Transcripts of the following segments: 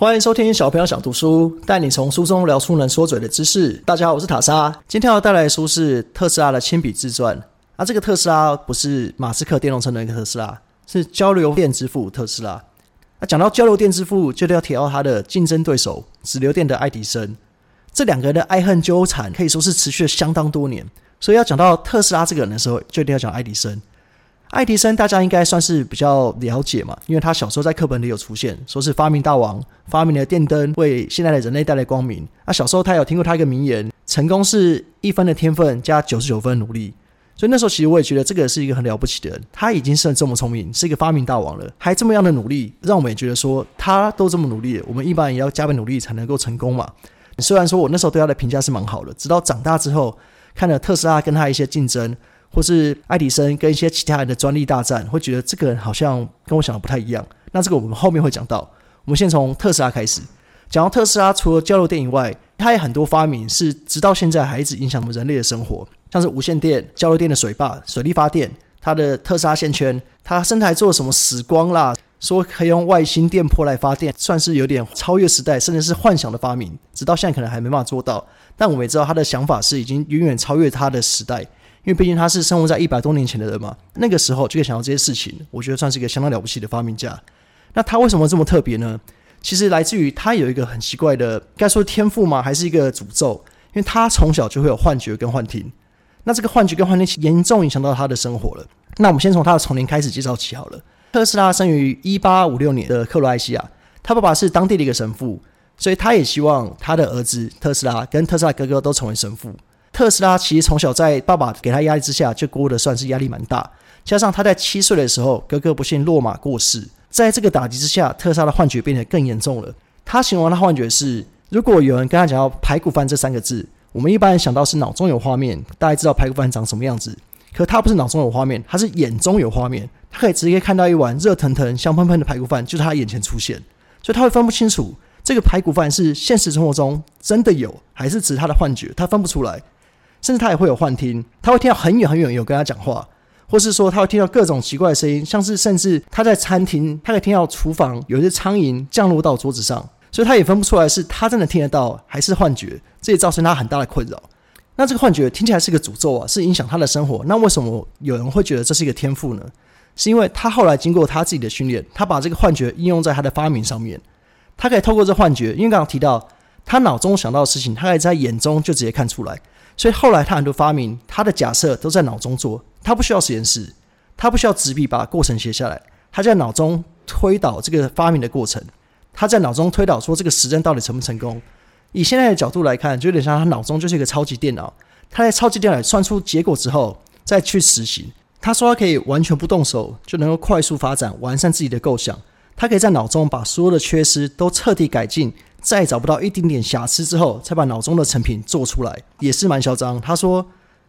欢迎收听小朋友想读书，带你从书中聊出能说嘴的知识。大家好，我是塔莎，今天要带来的书是特斯拉的亲笔自传。啊，这个特斯拉不是马斯克电动车的一个特斯拉，是交流电之父特斯拉。那讲到交流电之父，就要提到他的竞争对手直流电的爱迪生。这两个人的爱恨纠缠可以说是持续了相当多年。所以要讲到特斯拉这个人的时候，就一定要讲爱迪生。爱迪生大家应该算是比较了解嘛，因为他小时候在课本里有出现，说是发明大王，发明了电灯，为现在的人类带来光明。那小时候他有听过他一个名言：成功是一分的天分加九十九分努力。所以那时候其实我也觉得这个是一个很了不起的人，他已经是这么聪明，是一个发明大王了，还这么样的努力，让我们也觉得说他都这么努力，我们一般也要加倍努力才能够成功嘛。虽然说我那时候对他的评价是蛮好的，直到长大之后看了特斯拉跟他一些竞争。或是爱迪生跟一些其他人的专利大战，会觉得这个人好像跟我想的不太一样。那这个我们后面会讲到。我们先从特斯拉开始讲到特斯拉，除了交流电以外，它有很多发明是直到现在还一直影响我们人类的生活，像是无线电、交流电的水坝、水力发电，它的特斯拉线圈，它甚至还做什么死光啦，说可以用外星电波来发电，算是有点超越时代，甚至是幻想的发明。直到现在可能还没办法做到，但我们也知道他的想法是已经远远超越他的时代。因为毕竟他是生活在一百多年前的人嘛，那个时候就可以想到这些事情，我觉得算是一个相当了不起的发明家。那他为什么这么特别呢？其实来自于他有一个很奇怪的，该说天赋吗？还是一个诅咒？因为他从小就会有幻觉跟幻听，那这个幻觉跟幻听严重影响到他的生活了。那我们先从他的童年开始介绍起好了。特斯拉生于一八五六年的克罗埃西亚，他爸爸是当地的一个神父，所以他也希望他的儿子特斯拉跟特斯拉哥哥都成为神父。特斯拉其实从小在爸爸给他压力之下，就过得算是压力蛮大。加上他在七岁的时候，哥哥不幸落马过世，在这个打击之下，特斯拉的幻觉变得更严重了。他形容他幻觉是：如果有人跟他讲到“排骨饭”这三个字，我们一般人想到是脑中有画面，大家知道排骨饭长什么样子。可他不是脑中有画面，他是眼中有画面，他可以直接看到一碗热腾腾、香喷喷的排骨饭就在他眼前出现，所以他会分不清楚这个排骨饭是现实生活中真的有，还是只是他的幻觉，他分不出来。甚至他也会有幻听，他会听到很远很远有跟他讲话，或是说他会听到各种奇怪的声音，像是甚至他在餐厅，他可以听到厨房有一些苍蝇降落到桌子上，所以他也分不出来是他真的听得到还是幻觉，这也造成他很大的困扰。那这个幻觉听起来是个诅咒啊，是影响他的生活。那为什么有人会觉得这是一个天赋呢？是因为他后来经过他自己的训练，他把这个幻觉应用在他的发明上面，他可以透过这幻觉，因为刚刚提到他脑中想到的事情，他可以在眼中就直接看出来。所以后来他很多发明，他的假设都在脑中做，他不需要实验室，他不需要纸笔把过程写下来，他在脑中推导这个发明的过程，他在脑中推导说这个实证到底成不成功。以现在的角度来看，就有点像他脑中就是一个超级电脑，他在超级电脑算出结果之后再去实行。他说他可以完全不动手就能够快速发展完善自己的构想，他可以在脑中把所有的缺失都彻底改进。再找不到一丁点瑕疵之后，才把脑中的成品做出来，也是蛮嚣张。他说：“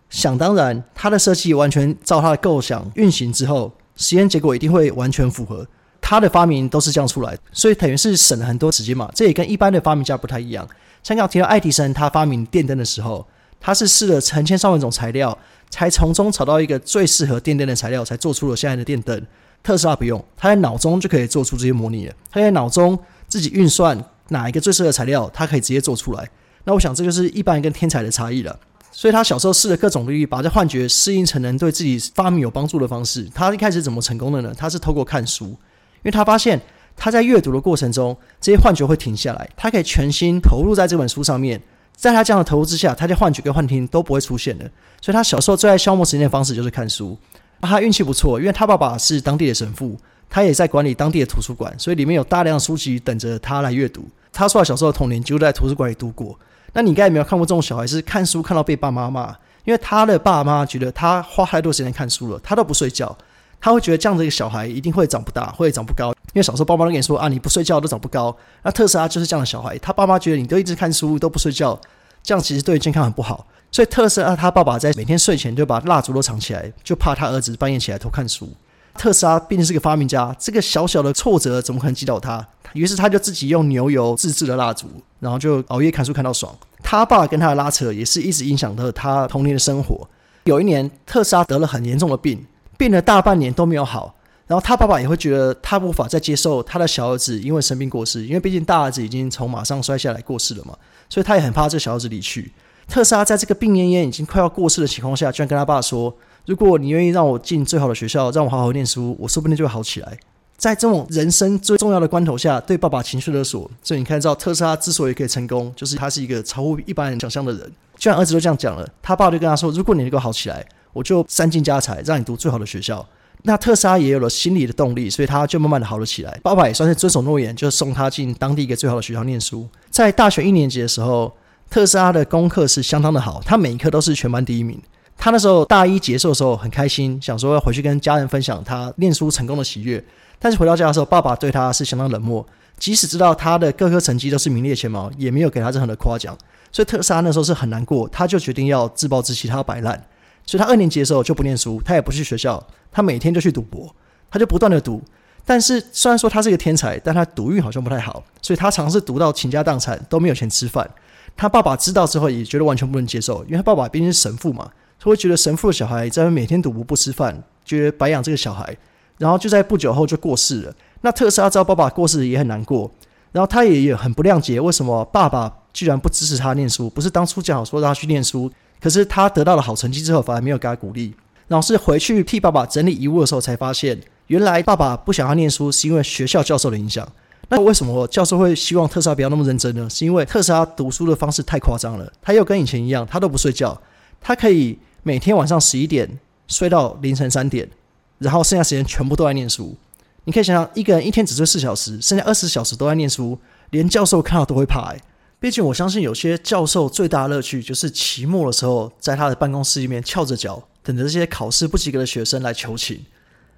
想当然，他的设计完全照他的构想运行之后，实验结果一定会完全符合。他的发明都是这样出来，所以等于是省了很多时间嘛。这也跟一般的发明家不太一样。像刚提到爱迪生，他发明电灯的时候，他是试了成千上万种材料，才从中找到一个最适合电灯的材料，才做出了现在的电灯。特斯拉不用，他在脑中就可以做出这些模拟了，他在脑中自己运算。”哪一个最适合材料，他可以直接做出来。那我想这就是一般跟天才的差异了。所以他小时候试了各种领域，把这幻觉适应成能对自己发明有帮助的方式。他一开始怎么成功的呢？他是透过看书，因为他发现他在阅读的过程中，这些幻觉会停下来，他可以全心投入在这本书上面。在他这样的投入之下，他的幻觉跟幻听都不会出现的。所以他小时候最爱消磨时间的方式就是看书。他运气不错，因为他爸爸是当地的神父，他也在管理当地的图书馆，所以里面有大量书籍等着他来阅读。他说他小时候的童年就在图书馆里度过。那你应该有没有看过这种小孩是看书看到被爸妈骂？因为他的爸妈觉得他花太多时间看书了，他都不睡觉，他会觉得这样的一个小孩一定会长不大，会长不高。因为小时候爸妈都跟你说啊，你不睡觉都长不高。那特斯拉就是这样的小孩，他爸妈觉得你都一直看书都不睡觉，这样其实对健康很不好。所以特斯拉他爸爸在每天睡前就把蜡烛都藏起来，就怕他儿子半夜起来偷看书。特斯拉毕竟是个发明家，这个小小的挫折怎么可能击倒他？于是他就自己用牛油自制了蜡烛，然后就熬夜看书看到爽。他爸跟他的拉扯也是一直影响到他童年的生活。有一年，特斯拉得了很严重的病，病了大半年都没有好。然后他爸爸也会觉得他无法再接受他的小儿子因为生病过世，因为毕竟大儿子已经从马上摔下来过世了嘛，所以他也很怕这小儿子离去。特斯拉在这个病恹恹、已经快要过世的情况下，居然跟他爸说：“如果你愿意让我进最好的学校，让我好好念书，我说不定就会好起来。”在这种人生最重要的关头下，对爸爸情绪勒索，所以你看到特斯拉之所以可以成功，就是他是一个超乎一般人想象的人。既然儿子都这样讲了，他爸就跟他说：“如果你能够好起来，我就三尽家财让你读最好的学校。”那特斯拉也有了心理的动力，所以他就慢慢的好了起来。爸爸也算是遵守诺言，就送他进当地一个最好的学校念书。在大学一年级的时候，特斯拉的功课是相当的好，他每一科都是全班第一名。他那时候大一结束的时候很开心，想说要回去跟家人分享他念书成功的喜悦。但是回到家的时候，爸爸对他是相当冷漠，即使知道他的各科成绩都是名列前茅，也没有给他任何的夸奖。所以特斯拉那时候是很难过，他就决定要自暴自弃，他要摆烂。所以他二年级的时候就不念书，他也不去学校，他每天就去赌博，他就不断的赌。但是虽然说他是一个天才，但他赌运好像不太好，所以他尝试赌到倾家荡产都没有钱吃饭。他爸爸知道之后也觉得完全不能接受，因为他爸爸毕竟是神父嘛，他会觉得神父的小孩在每天赌博不吃饭，觉得白养这个小孩。然后就在不久后就过世了。那特斯拉知道爸爸过世也很难过，然后他也也很不谅解，为什么爸爸居然不支持他念书？不是当初讲好说让他去念书，可是他得到了好成绩之后，反而没有给他鼓励。然后是回去替爸爸整理遗物的时候，才发现原来爸爸不想要念书，是因为学校教授的影响。那为什么教授会希望特斯拉不要那么认真呢？是因为特斯拉读书的方式太夸张了。他又跟以前一样，他都不睡觉，他可以每天晚上十一点睡到凌晨三点。然后剩下时间全部都在念书，你可以想想，一个人一天只睡四小时，剩下二十小时都在念书，连教授看到都会怕。毕竟我相信有些教授最大的乐趣就是期末的时候，在他的办公室里面翘着脚，等着这些考试不及格的学生来求情，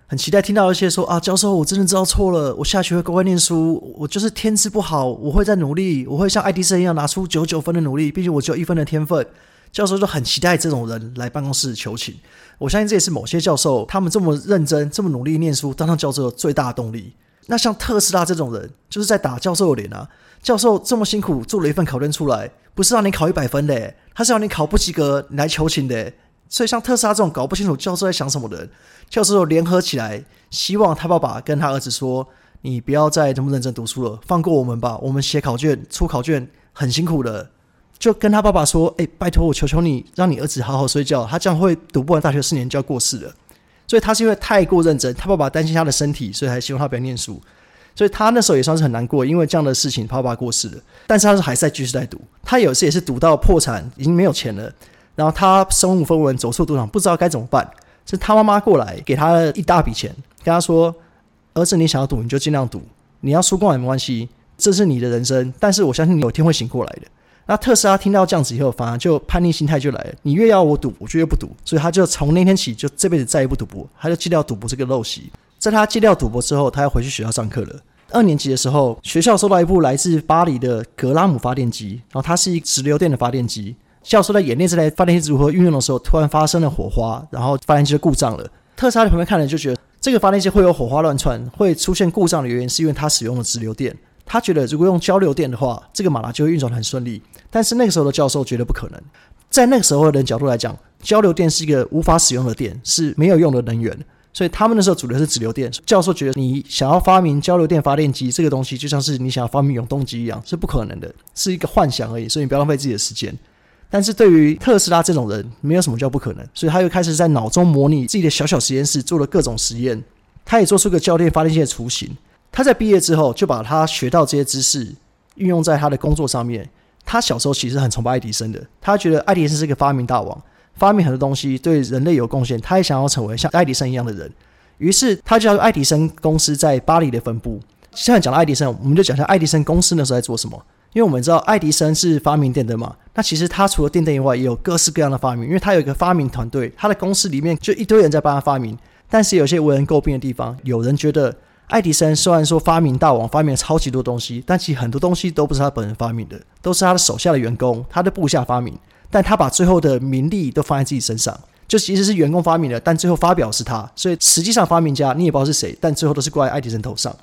很期待听到一些说啊，教授，我真的知道错了，我下学会乖乖念书，我就是天资不好，我会再努力，我会像爱迪生一样拿出九九分的努力，毕竟我只有一分的天分。教授就很期待这种人来办公室求情，我相信这也是某些教授他们这么认真、这么努力念书当上教授的最大的动力。那像特斯拉这种人，就是在打教授的脸啊！教授这么辛苦做了一份考卷出来，不是让你考一百分的，他是让你考不及格来求情的。所以像特斯拉这种搞不清楚教授在想什么的人，教授联合起来，希望他爸爸跟他儿子说：“你不要再这么认真读书了，放过我们吧！我们写考卷、出考卷很辛苦的。”就跟他爸爸说：“哎，拜托我，求求你，让你儿子好好睡觉。他这样会读不完大学四年就要过世了。所以他是因为太过认真，他爸爸担心他的身体，所以才希望他不要念书。所以他那时候也算是很难过，因为这样的事情，他爸爸过世了。但是他是还在继续在读。他有次也是读到破产，已经没有钱了。然后他身无分文，走错赌场，不知道该怎么办。是他妈妈过来给他一大笔钱，跟他说：儿子，你想要赌你就尽量赌，你要输光也没关系，这是你的人生。但是我相信你有一天会醒过来的。”那特斯拉听到这样子以后，反而就叛逆心态就来了。你越要我赌，我就越不赌。所以他就从那天起，就这辈子再也不赌博，他就戒掉赌博这个陋习。在他戒掉赌博之后，他要回去学校上课了。二年级的时候，学校收到一部来自巴黎的格拉姆发电机，然后它是一直流电的发电机。教授在演练这台发电机如何运用的时候，突然发生了火花，然后发电机就故障了。特斯拉在旁边看了就觉得，这个发电机会有火花乱窜，会出现故障的原因是因为它使用了直流电。他觉得如果用交流电的话，这个马达就会运转很顺利。但是那个时候的教授觉得不可能。在那个时候的人角度来讲，交流电是一个无法使用的电，是没有用的能源。所以他们那时候主流是直流电。教授觉得你想要发明交流电发电机这个东西，就像是你想要发明永动机一样，是不可能的，是一个幻想而已。所以你不要浪费自己的时间。但是对于特斯拉这种人，没有什么叫不可能。所以他又开始在脑中模拟自己的小小实验室，做了各种实验。他也做出个交电发电机的雏形。他在毕业之后就把他学到这些知识运用在他的工作上面。他小时候其实很崇拜爱迪生的，他觉得爱迪生是个发明大王，发明很多东西对人类有贡献，他也想要成为像爱迪生一样的人。于是他就叫爱迪生公司在巴黎的分部。现在讲到爱迪生，我们就讲一下爱迪生公司那时候在做什么。因为我们知道爱迪生是发明电灯嘛，那其实他除了电灯以外，也有各式各样的发明。因为他有一个发明团队，他的公司里面就一堆人在帮他发明。但是有些为人诟病的地方，有人觉得。爱迪生虽然说发明大王，发明了超级多东西，但其实很多东西都不是他本人发明的，都是他的手下的员工、他的部下发明。但他把最后的名利都放在自己身上，就其实是员工发明的，但最后发表是他。所以实际上发明家你也不知道是谁，但最后都是怪爱迪生头上。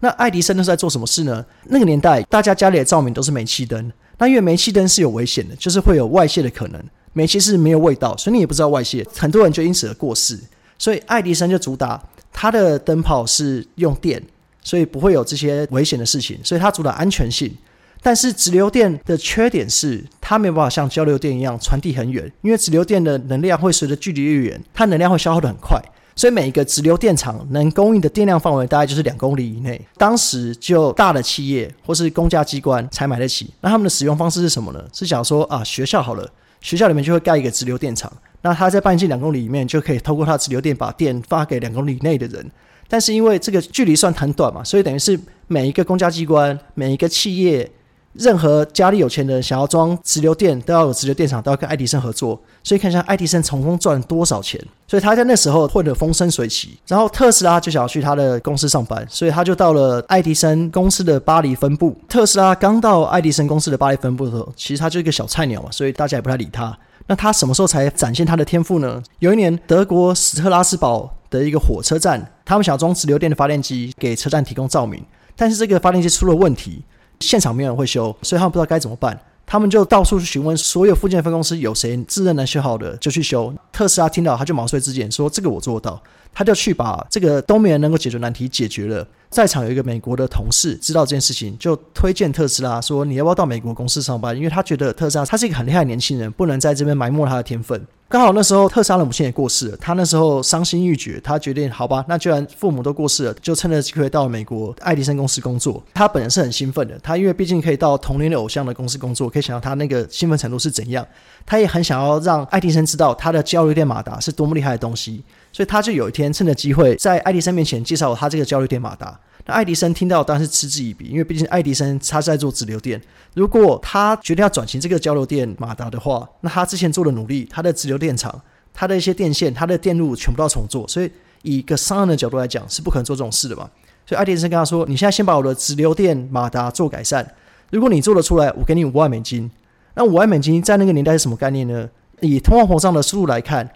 那爱迪生那是在做什么事呢？那个年代大家家里的照明都是煤气灯，那因为煤气灯是有危险的，就是会有外泄的可能。煤气是没有味道，所以你也不知道外泄，很多人就因此而过世。所以爱迪生就主打。它的灯泡是用电，所以不会有这些危险的事情，所以它主打安全性。但是直流电的缺点是，它没有办法像交流电一样传递很远，因为直流电的能量会随着距离越远，它能量会消耗的很快。所以每一个直流电厂能供应的电量范围大概就是两公里以内。当时就大的企业或是公家机关才买得起。那他们的使用方式是什么呢？是想说啊，学校好了，学校里面就会盖一个直流电厂，那它在半径两公里里面就可以透过它的直流电把电发给两公里内的人。但是因为这个距离算很短嘛，所以等于是每一个公家机关、每一个企业。任何家里有钱的人想要装直流电，都要有直流电厂，都要跟爱迪生合作。所以看一下爱迪生从中赚多少钱。所以他在那时候混得风生水起。然后特斯拉就想要去他的公司上班，所以他就到了爱迪生公司的巴黎分部。特斯拉刚到爱迪生公司的巴黎分部的时候，其实他就是一个小菜鸟嘛，所以大家也不太理他。那他什么时候才展现他的天赋呢？有一年，德国斯特拉斯堡的一个火车站，他们想装直流电的发电机给车站提供照明，但是这个发电机出了问题。现场没有人会修，所以他们不知道该怎么办。他们就到处去询问所有附近的分公司，有谁自认能修好的就去修。特斯拉听到，他就毛遂自荐说：“这个我做到。”他就去把这个都没人能够解决难题解决了。在场有一个美国的同事知道这件事情，就推荐特斯拉说：“你要不要到美国公司上班？”因为他觉得特斯拉他是一个很厉害的年轻人，不能在这边埋没他的天分。刚好那时候特斯拉的母亲也过世了，他那时候伤心欲绝，他决定好吧，那既然父母都过世了，就趁着机会到了美国爱迪生公司工作。他本人是很兴奋的，他因为毕竟可以到同龄的偶像的公司工作，可以想到他那个兴奋程度是怎样。他也很想要让爱迪生知道他的交流电马达是多么厉害的东西，所以他就有一天趁着机会在爱迪生面前介绍他这个交流电马达。爱迪生听到当然是嗤之以鼻，因为毕竟爱迪生他是在做直流电。如果他决定要转型这个交流电马达的话，那他之前做的努力，他的直流电厂，他的一些电线，他的电路全部都要重做。所以以一个商人的角度来讲，是不可能做这种事的嘛。所以爱迪生跟他说：“你现在先把我的直流电马达做改善，如果你做得出来，我给你五万美金。那五万美金在那个年代是什么概念呢？以通货膨胀的速度来看。”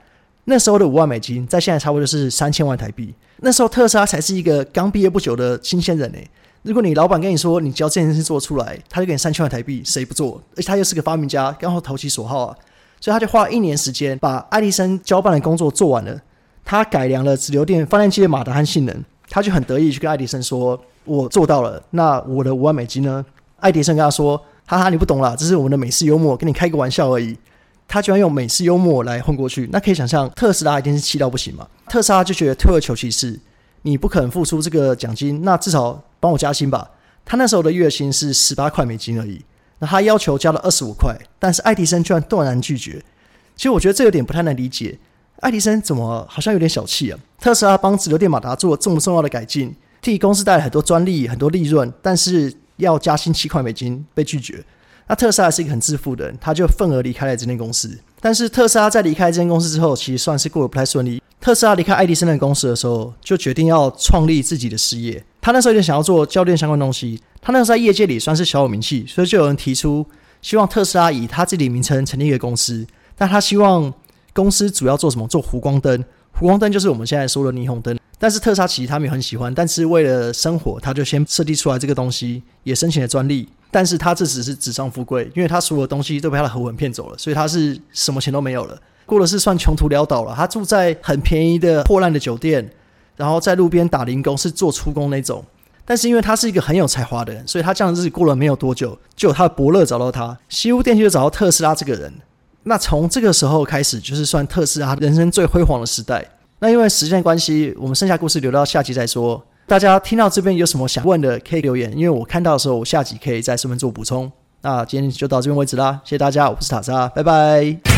那时候的五万美金，在现在差不多就是三千万台币。那时候特斯拉才是一个刚毕业不久的新鲜人诶。如果你老板跟你说你只要这件事做出来，他就给你三千万台币，谁不做？而且他又是个发明家，刚好投其所好啊，所以他就花一年时间把爱迪生交办的工作做完了。他改良了直流电发电机的马达和性能，他就很得意去跟爱迪生说：“我做到了，那我的五万美金呢？”爱迪生跟他说：“哈哈，你不懂啦，这是我们的美式幽默，跟你开个玩笑而已。”他居然用美式幽默来混过去，那可以想象特斯拉一定是气到不行嘛？特斯拉就觉得退而求其次，你不肯付出这个奖金，那至少帮我加薪吧。他那时候的月薪是十八块美金而已，那他要求加了二十五块，但是爱迪生居然断然拒绝。其实我觉得这有点不太能理解，爱迪生怎么好像有点小气啊？特斯拉帮直流电马达做了这么重要的改进，替公司带来很多专利、很多利润，但是要加薪七块美金被拒绝。那特斯拉是一个很自负的人，他就愤而离开了这间公司。但是特斯拉在离开这间公司之后，其实算是过得不太顺利。特斯拉离开爱迪生的公司的时候，就决定要创立自己的事业。他那时候就想要做教练相关东西。他那时候在业界里算是小有名气，所以就有人提出希望特斯拉以他自己名称成立一个公司。但他希望公司主要做什么？做弧光灯。弧光灯就是我们现在说的霓虹灯。但是特斯拉其实他们也很喜欢，但是为了生活，他就先设计出来这个东西，也申请了专利。但是他这只是纸上富贵，因为他所有东西都被他的合伙人骗走了，所以他是什么钱都没有了，过的是算穷途潦倒了。他住在很便宜的破烂的酒店，然后在路边打零工，是做出工那种。但是因为他是一个很有才华的人，所以他这样日子过了没有多久，就有他的伯乐找到他，西屋电器就找到特斯拉这个人。那从这个时候开始，就是算特斯拉人生最辉煌的时代。那因为时间关系，我们剩下故事留到下集再说。大家听到这边有什么想问的，可以留言，因为我看到的时候，我下集可以在上面做补充。那今天就到这边为止啦，谢谢大家，我是塔莎，拜拜。